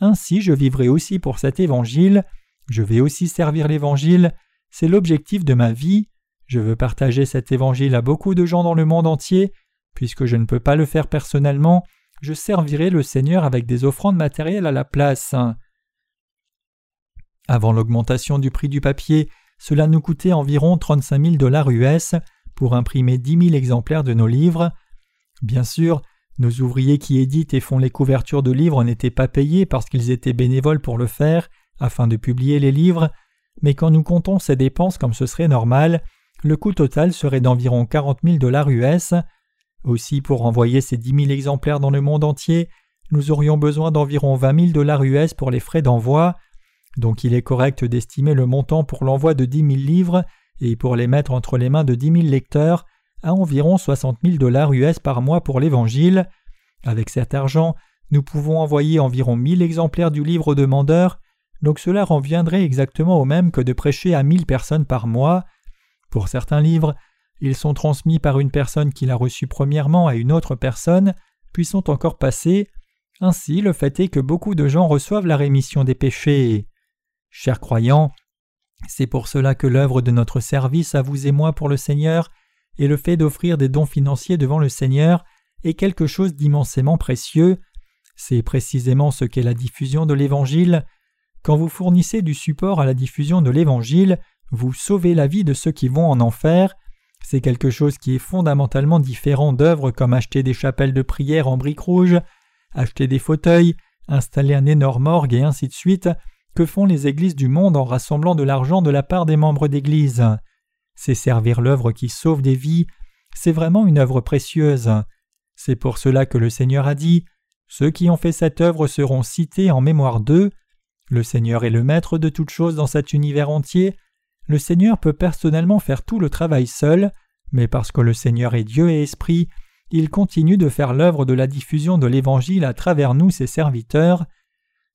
Ainsi je vivrai aussi pour cet évangile, je vais aussi servir l'évangile, c'est l'objectif de ma vie. Je veux partager cet évangile à beaucoup de gens dans le monde entier, Puisque je ne peux pas le faire personnellement, je servirai le Seigneur avec des offrandes matérielles à la place. Avant l'augmentation du prix du papier, cela nous coûtait environ 35 000 dollars US pour imprimer 10 000 exemplaires de nos livres. Bien sûr, nos ouvriers qui éditent et font les couvertures de livres n'étaient pas payés parce qu'ils étaient bénévoles pour le faire, afin de publier les livres, mais quand nous comptons ces dépenses comme ce serait normal, le coût total serait d'environ 40 000 dollars US. Aussi, pour envoyer ces dix mille exemplaires dans le monde entier, nous aurions besoin d'environ vingt mille dollars US pour les frais d'envoi. Donc il est correct d'estimer le montant pour l'envoi de dix mille livres et pour les mettre entre les mains de dix mille lecteurs à environ soixante mille dollars US par mois pour l'Évangile. Avec cet argent, nous pouvons envoyer environ mille exemplaires du livre aux demandeurs, donc cela reviendrait exactement au même que de prêcher à mille personnes par mois. Pour certains livres, ils sont transmis par une personne qui l'a reçu premièrement à une autre personne, puis sont encore passés. Ainsi, le fait est que beaucoup de gens reçoivent la rémission des péchés. Chers croyants, c'est pour cela que l'œuvre de notre service à vous et moi pour le Seigneur et le fait d'offrir des dons financiers devant le Seigneur est quelque chose d'immensément précieux. C'est précisément ce qu'est la diffusion de l'Évangile. Quand vous fournissez du support à la diffusion de l'Évangile, vous sauvez la vie de ceux qui vont en enfer, c'est quelque chose qui est fondamentalement différent d'œuvres comme acheter des chapelles de prière en briques rouges, acheter des fauteuils, installer un énorme orgue et ainsi de suite, que font les églises du monde en rassemblant de l'argent de la part des membres d'église? C'est servir l'œuvre qui sauve des vies, c'est vraiment une œuvre précieuse. C'est pour cela que le Seigneur a dit Ceux qui ont fait cette œuvre seront cités en mémoire d'eux. Le Seigneur est le maître de toutes choses dans cet univers entier, le Seigneur peut personnellement faire tout le travail seul, mais parce que le Seigneur est Dieu et Esprit, il continue de faire l'œuvre de la diffusion de l'Évangile à travers nous, ses serviteurs.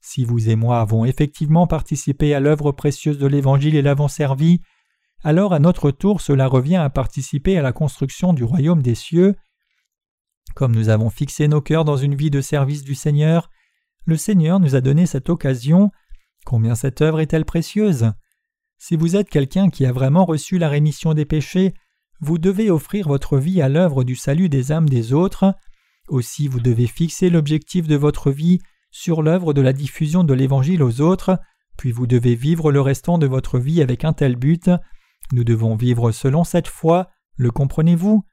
Si vous et moi avons effectivement participé à l'œuvre précieuse de l'Évangile et l'avons servi, alors à notre tour cela revient à participer à la construction du royaume des cieux. Comme nous avons fixé nos cœurs dans une vie de service du Seigneur, le Seigneur nous a donné cette occasion. Combien cette œuvre est-elle précieuse? Si vous êtes quelqu'un qui a vraiment reçu la rémission des péchés, vous devez offrir votre vie à l'œuvre du salut des âmes des autres. Aussi vous devez fixer l'objectif de votre vie sur l'œuvre de la diffusion de l'Évangile aux autres, puis vous devez vivre le restant de votre vie avec un tel but. Nous devons vivre selon cette foi, le comprenez-vous?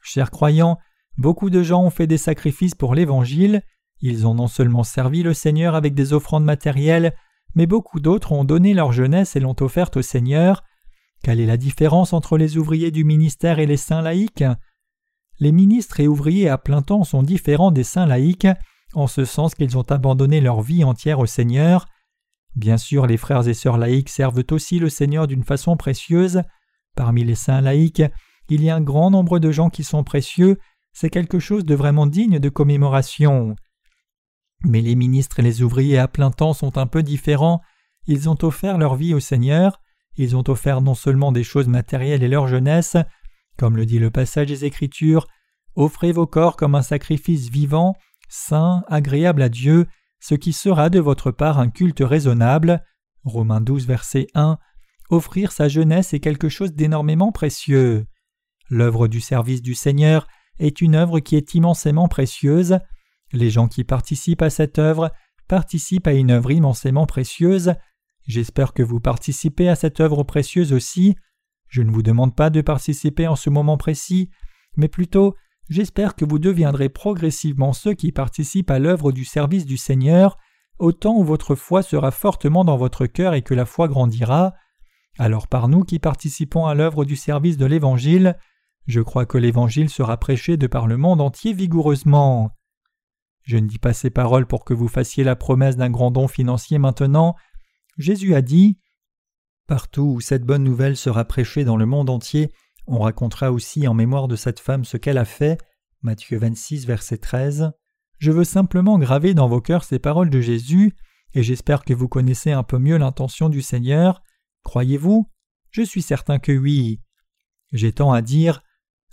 Chers croyants, beaucoup de gens ont fait des sacrifices pour l'Évangile, ils ont non seulement servi le Seigneur avec des offrandes matérielles, mais beaucoup d'autres ont donné leur jeunesse et l'ont offerte au Seigneur. Quelle est la différence entre les ouvriers du ministère et les saints laïcs? Les ministres et ouvriers à plein temps sont différents des saints laïcs, en ce sens qu'ils ont abandonné leur vie entière au Seigneur. Bien sûr, les frères et sœurs laïcs servent aussi le Seigneur d'une façon précieuse. Parmi les saints laïcs, il y a un grand nombre de gens qui sont précieux, c'est quelque chose de vraiment digne de commémoration. Mais les ministres et les ouvriers à plein temps sont un peu différents, ils ont offert leur vie au Seigneur, ils ont offert non seulement des choses matérielles et leur jeunesse, comme le dit le passage des Écritures, offrez vos corps comme un sacrifice vivant, saint, agréable à Dieu, ce qui sera de votre part un culte raisonnable. Romains 12, verset 1. Offrir sa jeunesse est quelque chose d'énormément précieux. L'œuvre du service du Seigneur est une œuvre qui est immensément précieuse. Les gens qui participent à cette œuvre participent à une œuvre immensément précieuse. J'espère que vous participez à cette œuvre précieuse aussi. Je ne vous demande pas de participer en ce moment précis, mais plutôt j'espère que vous deviendrez progressivement ceux qui participent à l'œuvre du service du Seigneur, au temps où votre foi sera fortement dans votre cœur et que la foi grandira. Alors par nous qui participons à l'œuvre du service de l'Évangile, je crois que l'Évangile sera prêché de par le monde entier vigoureusement. Je ne dis pas ces paroles pour que vous fassiez la promesse d'un grand don financier maintenant. Jésus a dit Partout où cette bonne nouvelle sera prêchée dans le monde entier, on racontera aussi en mémoire de cette femme ce qu'elle a fait. Matthieu 26, verset 13. Je veux simplement graver dans vos cœurs ces paroles de Jésus, et j'espère que vous connaissez un peu mieux l'intention du Seigneur. Croyez-vous? Je suis certain que oui. J'ai tant à dire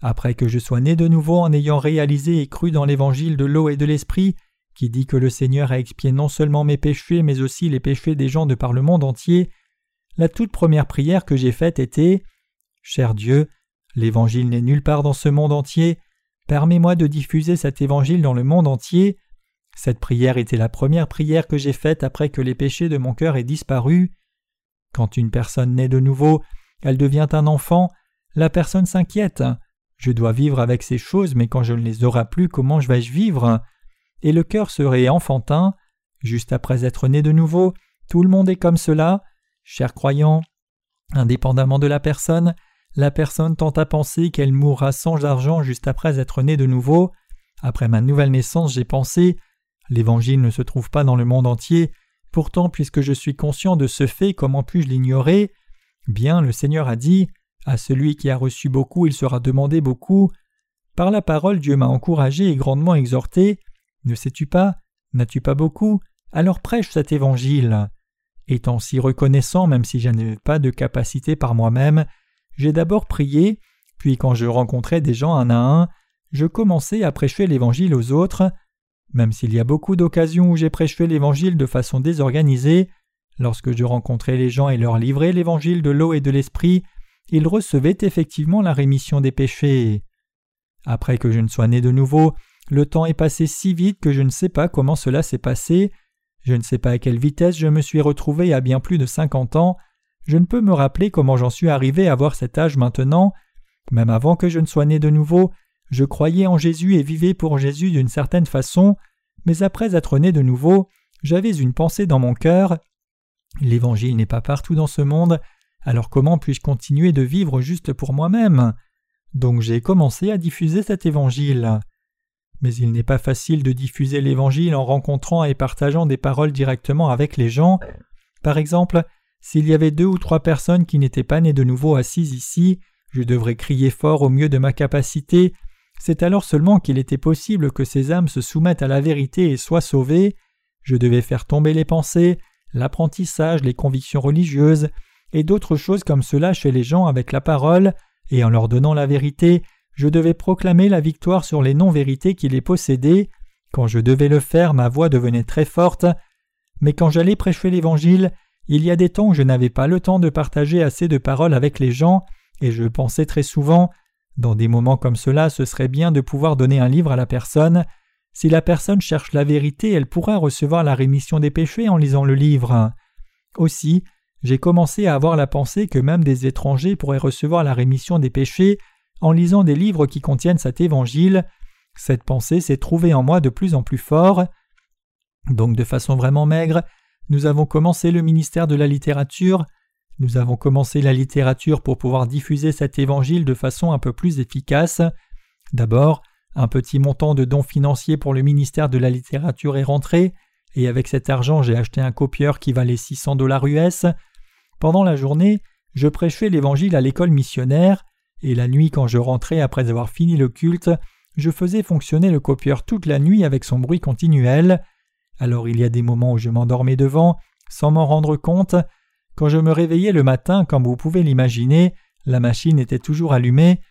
après que je sois né de nouveau en ayant réalisé et cru dans l'évangile de l'eau et de l'esprit, qui dit que le Seigneur a expié non seulement mes péchés, mais aussi les péchés des gens de par le monde entier, la toute première prière que j'ai faite était Cher Dieu, l'évangile n'est nulle part dans ce monde entier, permets-moi de diffuser cet évangile dans le monde entier. Cette prière était la première prière que j'ai faite après que les péchés de mon cœur aient disparu. Quand une personne naît de nouveau, elle devient un enfant, la personne s'inquiète. Je dois vivre avec ces choses, mais quand je ne les aurai plus, comment je vais-je vivre? Et le cœur serait enfantin. Juste après être né de nouveau, tout le monde est comme cela. Chers croyants, indépendamment de la personne, la personne tente à penser qu'elle mourra sans argent juste après être née de nouveau. Après ma nouvelle naissance, j'ai pensé L'Évangile ne se trouve pas dans le monde entier, pourtant puisque je suis conscient de ce fait, comment puis-je l'ignorer? Bien, le Seigneur a dit à celui qui a reçu beaucoup, il sera demandé beaucoup. Par la parole, Dieu m'a encouragé et grandement exhorté. Ne sais-tu pas N'as-tu pas beaucoup? Alors prêche cet évangile. Étant si reconnaissant, même si je n'avais pas de capacité par moi-même, j'ai d'abord prié, puis quand je rencontrais des gens un à un, je commençais à prêcher l'évangile aux autres. Même s'il y a beaucoup d'occasions où j'ai prêché l'évangile de façon désorganisée, lorsque je rencontrais les gens et leur livrais l'évangile de l'eau et de l'esprit, il recevait effectivement la rémission des péchés. Après que je ne sois né de nouveau, le temps est passé si vite que je ne sais pas comment cela s'est passé, je ne sais pas à quelle vitesse je me suis retrouvé à bien plus de cinquante ans, je ne peux me rappeler comment j'en suis arrivé à avoir cet âge maintenant, même avant que je ne sois né de nouveau, je croyais en Jésus et vivais pour Jésus d'une certaine façon, mais après être né de nouveau, j'avais une pensée dans mon cœur. L'Évangile n'est pas partout dans ce monde, alors comment puis-je continuer de vivre juste pour moi-même? Donc j'ai commencé à diffuser cet évangile. Mais il n'est pas facile de diffuser l'évangile en rencontrant et partageant des paroles directement avec les gens. Par exemple, s'il y avait deux ou trois personnes qui n'étaient pas nées de nouveau assises ici, je devrais crier fort au mieux de ma capacité. C'est alors seulement qu'il était possible que ces âmes se soumettent à la vérité et soient sauvées. Je devais faire tomber les pensées, l'apprentissage, les convictions religieuses, et d'autres choses comme cela chez les gens avec la parole, et en leur donnant la vérité, je devais proclamer la victoire sur les non-vérités qui les possédaient. Quand je devais le faire, ma voix devenait très forte. Mais quand j'allais prêcher l'Évangile, il y a des temps où je n'avais pas le temps de partager assez de paroles avec les gens, et je pensais très souvent dans des moments comme cela, ce serait bien de pouvoir donner un livre à la personne. Si la personne cherche la vérité, elle pourra recevoir la rémission des péchés en lisant le livre. Aussi, j'ai commencé à avoir la pensée que même des étrangers pourraient recevoir la rémission des péchés en lisant des livres qui contiennent cet évangile. Cette pensée s'est trouvée en moi de plus en plus fort. Donc de façon vraiment maigre, nous avons commencé le ministère de la littérature, nous avons commencé la littérature pour pouvoir diffuser cet évangile de façon un peu plus efficace. D'abord, un petit montant de dons financiers pour le ministère de la littérature est rentré, et avec cet argent j'ai acheté un copieur qui valait 600 dollars US. Pendant la journée, je prêchais l'évangile à l'école missionnaire, et la nuit quand je rentrais après avoir fini le culte, je faisais fonctionner le copieur toute la nuit avec son bruit continuel. Alors il y a des moments où je m'endormais devant, sans m'en rendre compte. Quand je me réveillais le matin, comme vous pouvez l'imaginer, la machine était toujours allumée.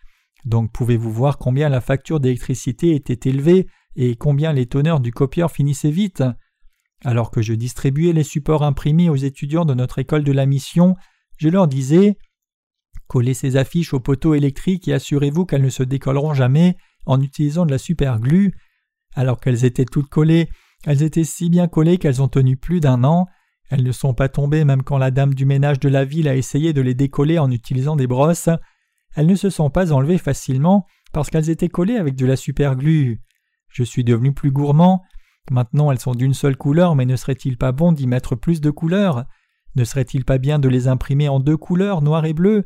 Donc pouvez-vous voir combien la facture d'électricité était élevée et combien les teneurs du copieur finissaient vite? Alors que je distribuais les supports imprimés aux étudiants de notre école de la mission, je leur disais Collez ces affiches au poteau électrique et assurez-vous qu'elles ne se décolleront jamais en utilisant de la superglue. Alors qu'elles étaient toutes collées, elles étaient si bien collées qu'elles ont tenu plus d'un an. Elles ne sont pas tombées même quand la dame du ménage de la ville a essayé de les décoller en utilisant des brosses. Elles ne se sont pas enlevées facilement parce qu'elles étaient collées avec de la superglue. Je suis devenu plus gourmand. Maintenant elles sont d'une seule couleur, mais ne serait-il pas bon d'y mettre plus de couleurs? Ne serait-il pas bien de les imprimer en deux couleurs, noir et bleu?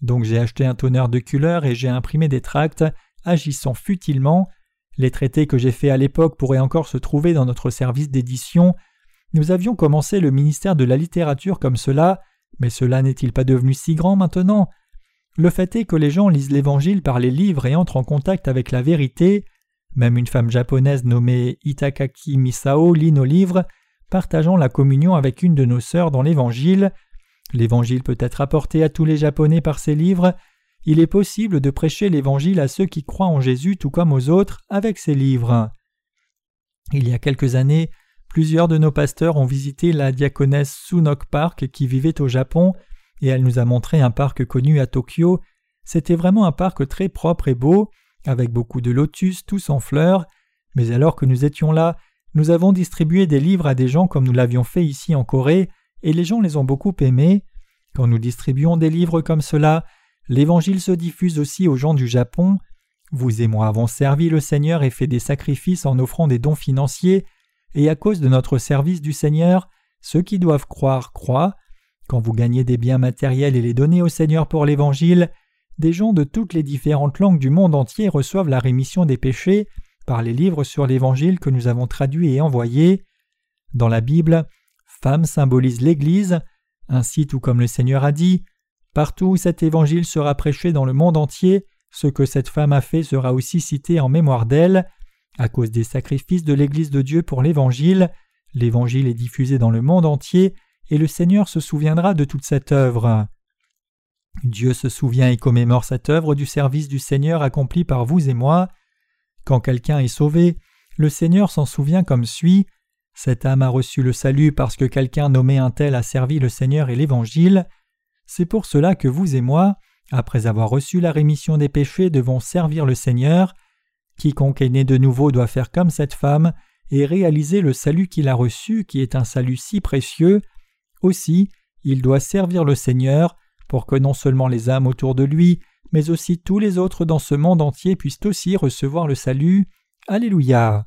Donc j'ai acheté un tonneur de couleurs et j'ai imprimé des tracts agissant futilement. Les traités que j'ai faits à l'époque pourraient encore se trouver dans notre service d'édition. Nous avions commencé le ministère de la littérature comme cela, mais cela n'est-il pas devenu si grand maintenant? Le fait est que les gens lisent l'Évangile par les livres et entrent en contact avec la vérité. Même une femme japonaise nommée Itakaki Misao lit nos livres, partageant la communion avec une de nos sœurs dans l'Évangile. L'Évangile peut être apporté à tous les Japonais par ces livres. Il est possible de prêcher l'Évangile à ceux qui croient en Jésus tout comme aux autres avec ces livres. Il y a quelques années, Plusieurs de nos pasteurs ont visité la diaconesse Sunok Park qui vivait au Japon, et elle nous a montré un parc connu à Tokyo. C'était vraiment un parc très propre et beau, avec beaucoup de lotus, tous en fleurs. Mais alors que nous étions là, nous avons distribué des livres à des gens comme nous l'avions fait ici en Corée, et les gens les ont beaucoup aimés. Quand nous distribuons des livres comme cela, l'Évangile se diffuse aussi aux gens du Japon. Vous et moi avons servi le Seigneur et fait des sacrifices en offrant des dons financiers, et à cause de notre service du Seigneur, ceux qui doivent croire croient. Quand vous gagnez des biens matériels et les donnez au Seigneur pour l'Évangile, des gens de toutes les différentes langues du monde entier reçoivent la rémission des péchés par les livres sur l'Évangile que nous avons traduits et envoyés. Dans la Bible, femme symbolise l'Église, ainsi tout comme le Seigneur a dit, partout où cet Évangile sera prêché dans le monde entier, ce que cette femme a fait sera aussi cité en mémoire d'elle. À cause des sacrifices de l'Église de Dieu pour l'Évangile, l'Évangile est diffusé dans le monde entier et le Seigneur se souviendra de toute cette œuvre. Dieu se souvient et commémore cette œuvre du service du Seigneur accompli par vous et moi. Quand quelqu'un est sauvé, le Seigneur s'en souvient comme suit. Cette âme a reçu le salut parce que quelqu'un nommé un tel a servi le Seigneur et l'Évangile. C'est pour cela que vous et moi, après avoir reçu la rémission des péchés, devons servir le Seigneur. Quiconque est né de nouveau doit faire comme cette femme et réaliser le salut qu'il a reçu, qui est un salut si précieux. Aussi, il doit servir le Seigneur pour que non seulement les âmes autour de lui, mais aussi tous les autres dans ce monde entier puissent aussi recevoir le salut. Alléluia.